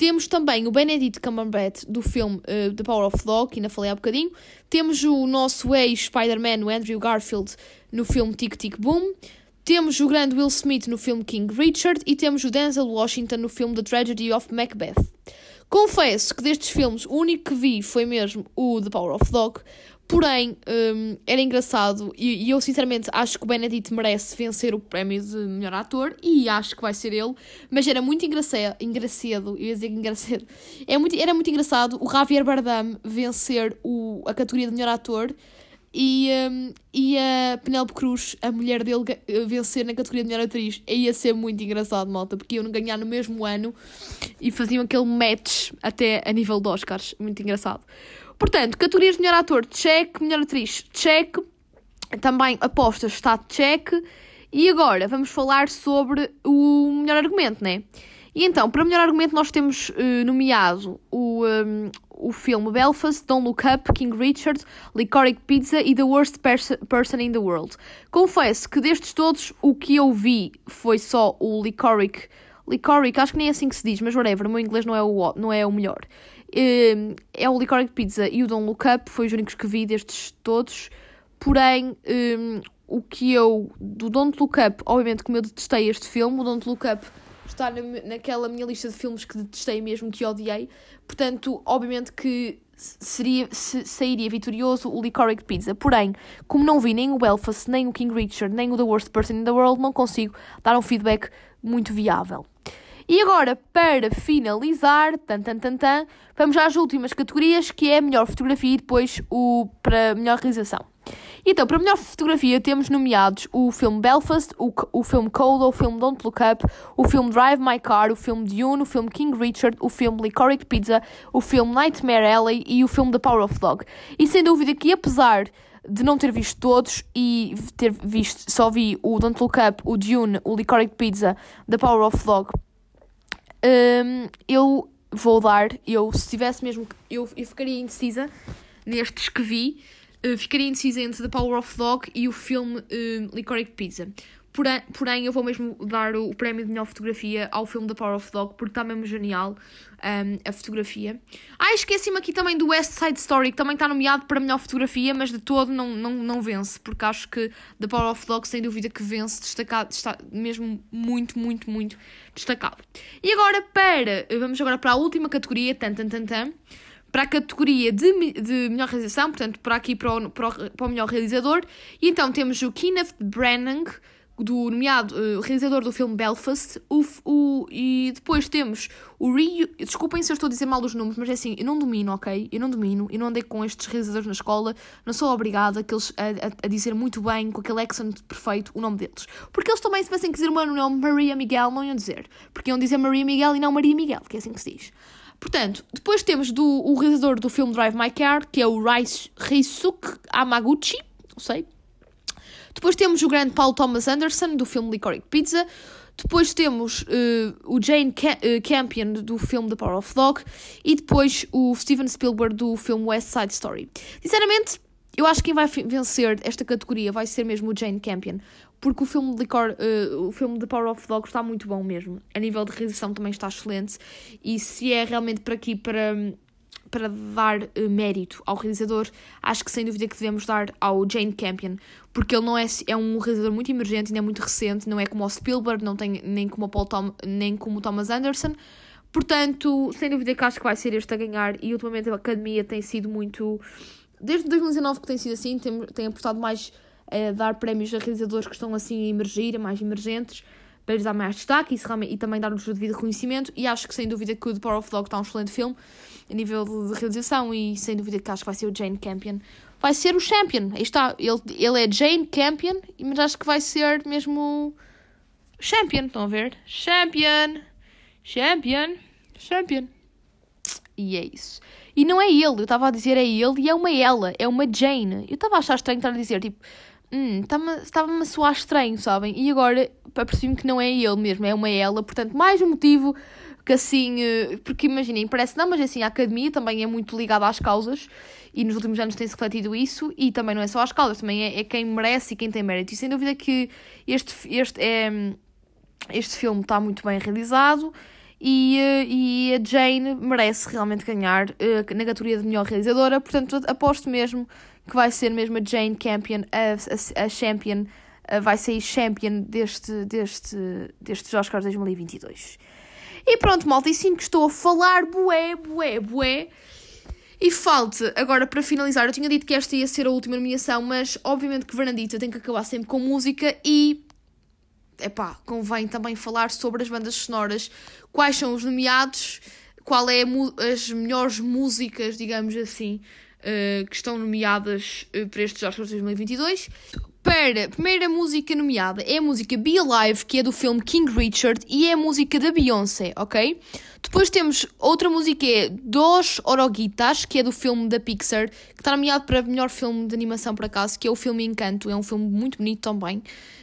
Temos também o Benedict Cumberbatch do filme uh, The Power of Dog, que ainda falei há bocadinho. Temos o nosso ex-Spider-Man, o Andrew Garfield, no filme Tic Tic Boom. Temos o grande Will Smith no filme King Richard e temos o Denzel Washington no filme The Tragedy of Macbeth. Confesso que destes filmes o único que vi foi mesmo o The Power of Dog, Porém, um, era engraçado e, e, eu sinceramente acho que o Benedict merece vencer o prémio de melhor ator e acho que vai ser ele, mas era muito engraçado, engraçado eu ia dizer engraçado, é muito, era muito engraçado o Javier Bardem vencer o, a categoria de melhor ator e, um, e a Penélope Cruz, a mulher dele, vencer na categoria de melhor atriz. Ia ser muito engraçado, malta, porque iam ganhar no mesmo ano e faziam aquele match até a nível de Oscars. Muito engraçado. Portanto, categorias de melhor ator, check. Melhor atriz, check. Também apostas, está check. E agora vamos falar sobre o melhor argumento, né? E então, para melhor argumento, nós temos uh, nomeado o, um, ehm, o filme Belfast, Don't Look Up, King Richard, Licorice Pizza e The Worst Pers Person in the World. Confesso que destes todos, o que eu vi foi só o Licorice. Licorice, acho que nem é assim que se diz, mas whatever, o meu inglês não é o, não é o melhor. Um, é o Licorice Pizza e o Don't Look Up, foi os únicos que vi destes todos. Porém, um, o que eu. Do Don't Look Up, obviamente, como eu detestei este filme, o Don't Look Up está na, naquela minha lista de filmes que detestei mesmo, que odiei. Portanto, obviamente que seria, se, sairia vitorioso o Licorice Pizza. Porém, como não vi nem o Belfast, nem o King Richard, nem o The Worst Person in the World, não consigo dar um feedback muito viável. E agora, para finalizar, tan, tan, tan, tan, vamos às últimas categorias, que é a melhor fotografia e depois o para melhor realização. Então, para melhor fotografia temos nomeados o filme Belfast, o, o filme Cold, o filme Don't Look Up, o filme Drive My Car, o filme Dune, o filme King Richard, o filme Licorice Pizza, o filme Nightmare Alley e o filme The Power of Dog. E sem dúvida que apesar de não ter visto todos e ter visto, só vi o Don't Look Up, o Dune, o Licorice Pizza, The Power of Dog um, eu vou dar, eu se tivesse mesmo, eu, eu ficaria indecisa nestes que vi, uh, ficaria indecisa entre The Power of Dog e o filme uh, Licorice Pizza. Porém, porém, eu vou mesmo dar o, prémio de melhor fotografia ao filme The Power of Dog, porque está mesmo genial um, a fotografia. Ah, esqueci-me aqui também do West Side Story, que também está nomeado para melhor fotografia, mas de todo não, não, não vence, porque acho que The Power of Dog, sem dúvida que vence, destacado, está mesmo muito, muito, muito destacado. E agora para, vamos agora para a última categoria, tan, tan, tan, tan para a categoria de, de melhor realização, portanto, para aqui para o, para o, para o melhor realizador. E então temos o Kenneth Branagh do nomeado uh, realizador do filme Belfast, o, o, e depois temos o Rio. Desculpem se eu estou a dizer mal os nomes, mas é assim, eu não domino, ok? Eu não domino, eu não andei com estes realizadores na escola, não sou obrigada a, eles, a, a, a dizer muito bem, com aquele accent perfeito, o nome deles. Porque eles também, se tivessem que dizer o meu nome Maria Miguel, não iam dizer. Porque iam dizer Maria Miguel e não Maria Miguel, que é assim que se diz. Portanto, depois temos do, o realizador do filme Drive My Car, que é o Reisuke Amaguchi, não sei, depois temos o grande Paul Thomas Anderson, do filme Licorice Pizza. Depois temos uh, o Jane uh, Campion, do filme The Power of Dog. E depois o Steven Spielberg, do filme West Side Story. Sinceramente, eu acho que quem vai vencer esta categoria vai ser mesmo o Jane Campion. Porque o filme, Licor, uh, o filme The Power of Dog está muito bom mesmo. A nível de realização também está excelente. E se é realmente para aqui, para para dar uh, mérito ao realizador, acho que sem dúvida que devemos dar ao Jane Campion, porque ele não é, é um realizador muito emergente, ainda é muito recente, não é como o Spielberg, não tem nem como o, Paul Tom, nem como o Thomas Anderson. Portanto, sem dúvida que acho que vai ser este a ganhar e ultimamente a academia tem sido muito desde 2019 que tem sido assim, tem, tem apostado mais a dar prémios a realizadores que estão assim a emergir, a mais emergentes, para lhes dar mais destaque e, também dar-lhes o devido reconhecimento. E acho que sem dúvida que o The Power of Dog está um excelente filme a nível de, de realização e sem dúvida que acho que vai ser o Jane Campion. Vai ser o champion, aí está, ele, ele é Jane Campion, mas acho que vai ser mesmo champion, estão a ver? Champion, champion, champion. E é isso. E não é ele, eu estava a dizer é ele e é uma ela, é uma Jane. Eu estava a achar estranho estar a dizer, tipo, hum, estava-me a soar estranho, sabem? E agora apercebi-me que não é ele mesmo, é uma ela, portanto, mais um motivo que assim, eh, porque imaginem, parece não, mas assim, a academia também é muito ligada às causas. E nos últimos anos tem-se refletido isso. E também não é só às causas, também é, é quem merece e quem tem mérito. E sem dúvida que este, este, é, este filme está muito bem realizado. E, eh, e a Jane merece realmente ganhar na categoria de melhor realizadora, portanto aposto mesmo que vai ser mesmo a Jane Campion, a, a, a champion, a- vai sair champion deste, deste, destes Oscars 2022. E pronto, malta, e sinto que estou a falar bué, bué, bué. E falta, agora para finalizar, eu tinha dito que esta ia ser a última nomeação, mas obviamente que Fernandita tem que acabar sempre com música e epá, convém também falar sobre as bandas sonoras, quais são os nomeados, qual é as melhores músicas, digamos assim, eh, que estão nomeadas eh, para estes Oscars 2022. Para a primeira música nomeada é a música Be Alive, que é do filme King Richard, e é a música da Beyoncé, ok? Depois temos outra música é Dos Oroguitas, que é do filme da Pixar, que está nomeado para melhor filme de animação por acaso, que é o filme Encanto, é um filme muito bonito também,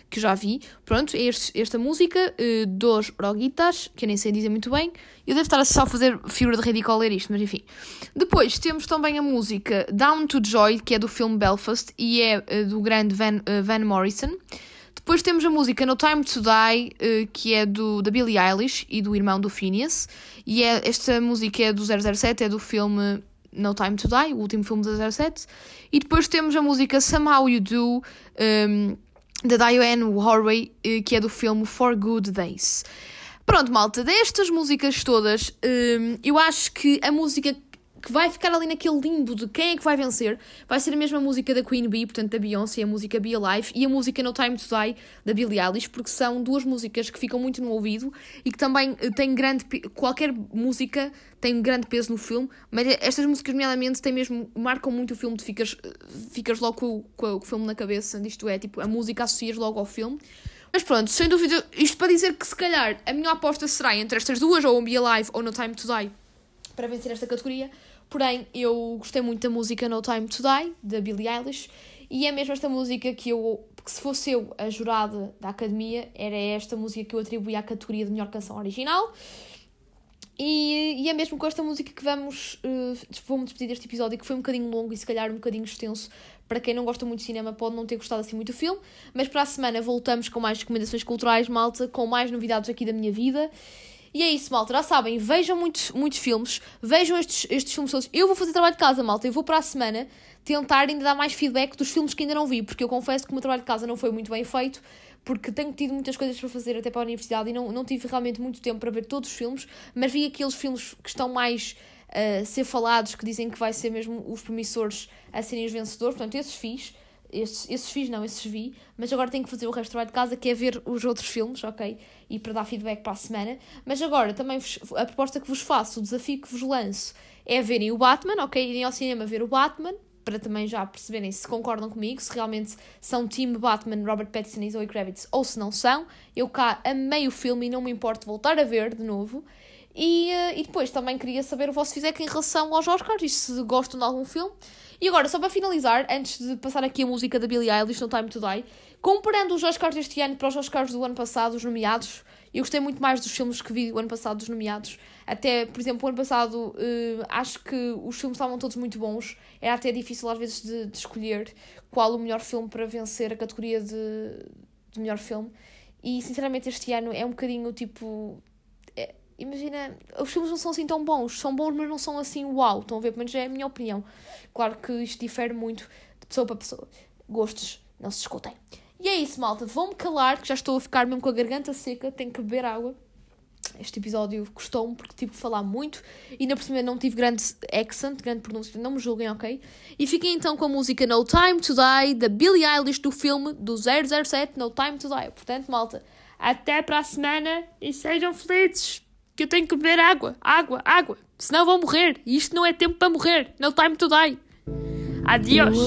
que já vi. Pronto, é este- esta música, eh, Dos Oroguitas, que eu nem sei dizer muito bem. Eu devo estar a fazer figura de ridículo ler isto, mas enfim. Depois temos também a música Down to Joy, que é do filme Belfast, e é eh, do grande Van, eh, Van Morrison. Depois temos a música No Time to Die, que é do, da Billie Eilish e do irmão do Phineas. E é, esta música é do 007, é do filme No Time to Die, o último filme do 007. E depois temos a música Somehow You Do, ehm, da Diane Warway, eh, que é do filme For Good Days. Pronto, malta, destas músicas todas, hum, eu acho que a música que vai ficar ali naquele limbo de quem é que vai vencer vai ser a mesma música da Queen Bee, portanto da Beyoncé, a música Be Alive, e a música No Time to Die da Billie Eilish, porque são duas músicas que ficam muito no ouvido e que também eh, têm grande. Qualquer música tem um grande peso no filme, mas estas músicas, nomeadamente, têm mesmo, marcam muito o filme, tu ficas, eh, ficas logo com, o- com o filme na cabeça, isto é, tipo, a música associas logo ao filme. Mas pronto, sem dúvida, isto para dizer que se calhar a minha aposta será entre estas duas, ou Be Alive ou No Time to Die, para vencer esta categoria. Porém, eu gostei muito da música No Time to Die, da Billie Eilish, e é mesmo esta música que eu, que se fosse eu a jurada da academia, era esta música que eu atribuía à categoria de melhor canção original. E, e é mesmo com esta música que vamos, uh, vou-me despedir deste episódio, que foi um bocadinho longo e se calhar um bocadinho extenso. Para quem não gosta muito de cinema, pode não ter gostado assim muito do filme. Mas para a semana voltamos com mais recomendações culturais, malta, com mais novidades aqui da minha vida. E é isso, malta. Já sabem, vejam muitos, muitos filmes, vejam estes, estes filmes todos. Eu vou fazer trabalho de casa, malta. Eu vou para a semana tentar ainda dar mais feedback dos filmes que ainda não vi, porque eu confesso que o meu trabalho de casa não foi muito bem feito, porque tenho tido muitas coisas para fazer até para a universidade e não, não tive realmente muito tempo para ver todos os filmes, mas vi aqueles filmes que estão mais a ser falados, que dizem que vai ser mesmo os promissores a serem os vencedores, portanto, esses fiz. Esses, esses fiz, não, esses vi, mas agora tenho que fazer o resto do trabalho de casa, que é ver os outros filmes, ok? E para dar feedback para a semana. Mas agora também vos- a proposta que vos faço, o desafio que vos lanço, é verem o Batman, ok? Irem ao cinema ver o Batman, para também já perceberem se concordam comigo, se realmente são time Batman, Robert Pattinson e Zoe Kravitz, ou se não são. Eu cá amei o filme e não me importo voltar a ver de novo. E, eh, e depois também queria saber o vosso feedback em relação aos Oscars e se gostam de algum filme. E agora, só para finalizar, antes de passar aqui a música da Billie Eilish no Time to Die, comparando os Oscars deste ano para os Oscars do ano passado, os nomeados, eu gostei muito mais dos filmes que vi do ano passado, dos nomeados. Até, por exemplo, o ano passado, eh, acho que os filmes estavam todos muito bons. Era até difícil às vezes de, de escolher qual o melhor filme para vencer a categoria de, de melhor filme. E sinceramente, este ano é um bocadinho tipo. Imagina, os filmes não são assim tão bons, são bons, mas não são assim uau. Estão a ver? Menos é a minha opinião. Claro que isto difere muito de pessoa para pessoa. Gostos não se discutem. E é isso, malta. Vou-me calar, que já estou a ficar mesmo com a garganta seca, tenho que beber água. este episódio custou-me porque tive que falar muito e ainda por cima não tive grande accent, grande pronúncia, não me julguem, ok? E fiquem então com a música No Time to Die da Billie Eilish do filme do 007 No Time to Die. Portanto, malta, até para a semana e sejam felizes, que eu tenho que beber água, água, água, senão vou morrer e isto não é tempo para morrer. No Time to Die. Adiós.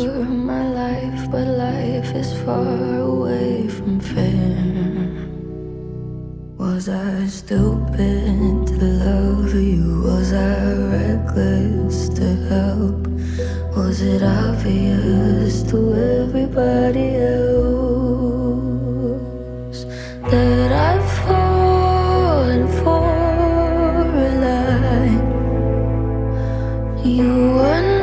Was I stupid to love you? Was I reckless to help? Was it obvious to everybody else that I've You were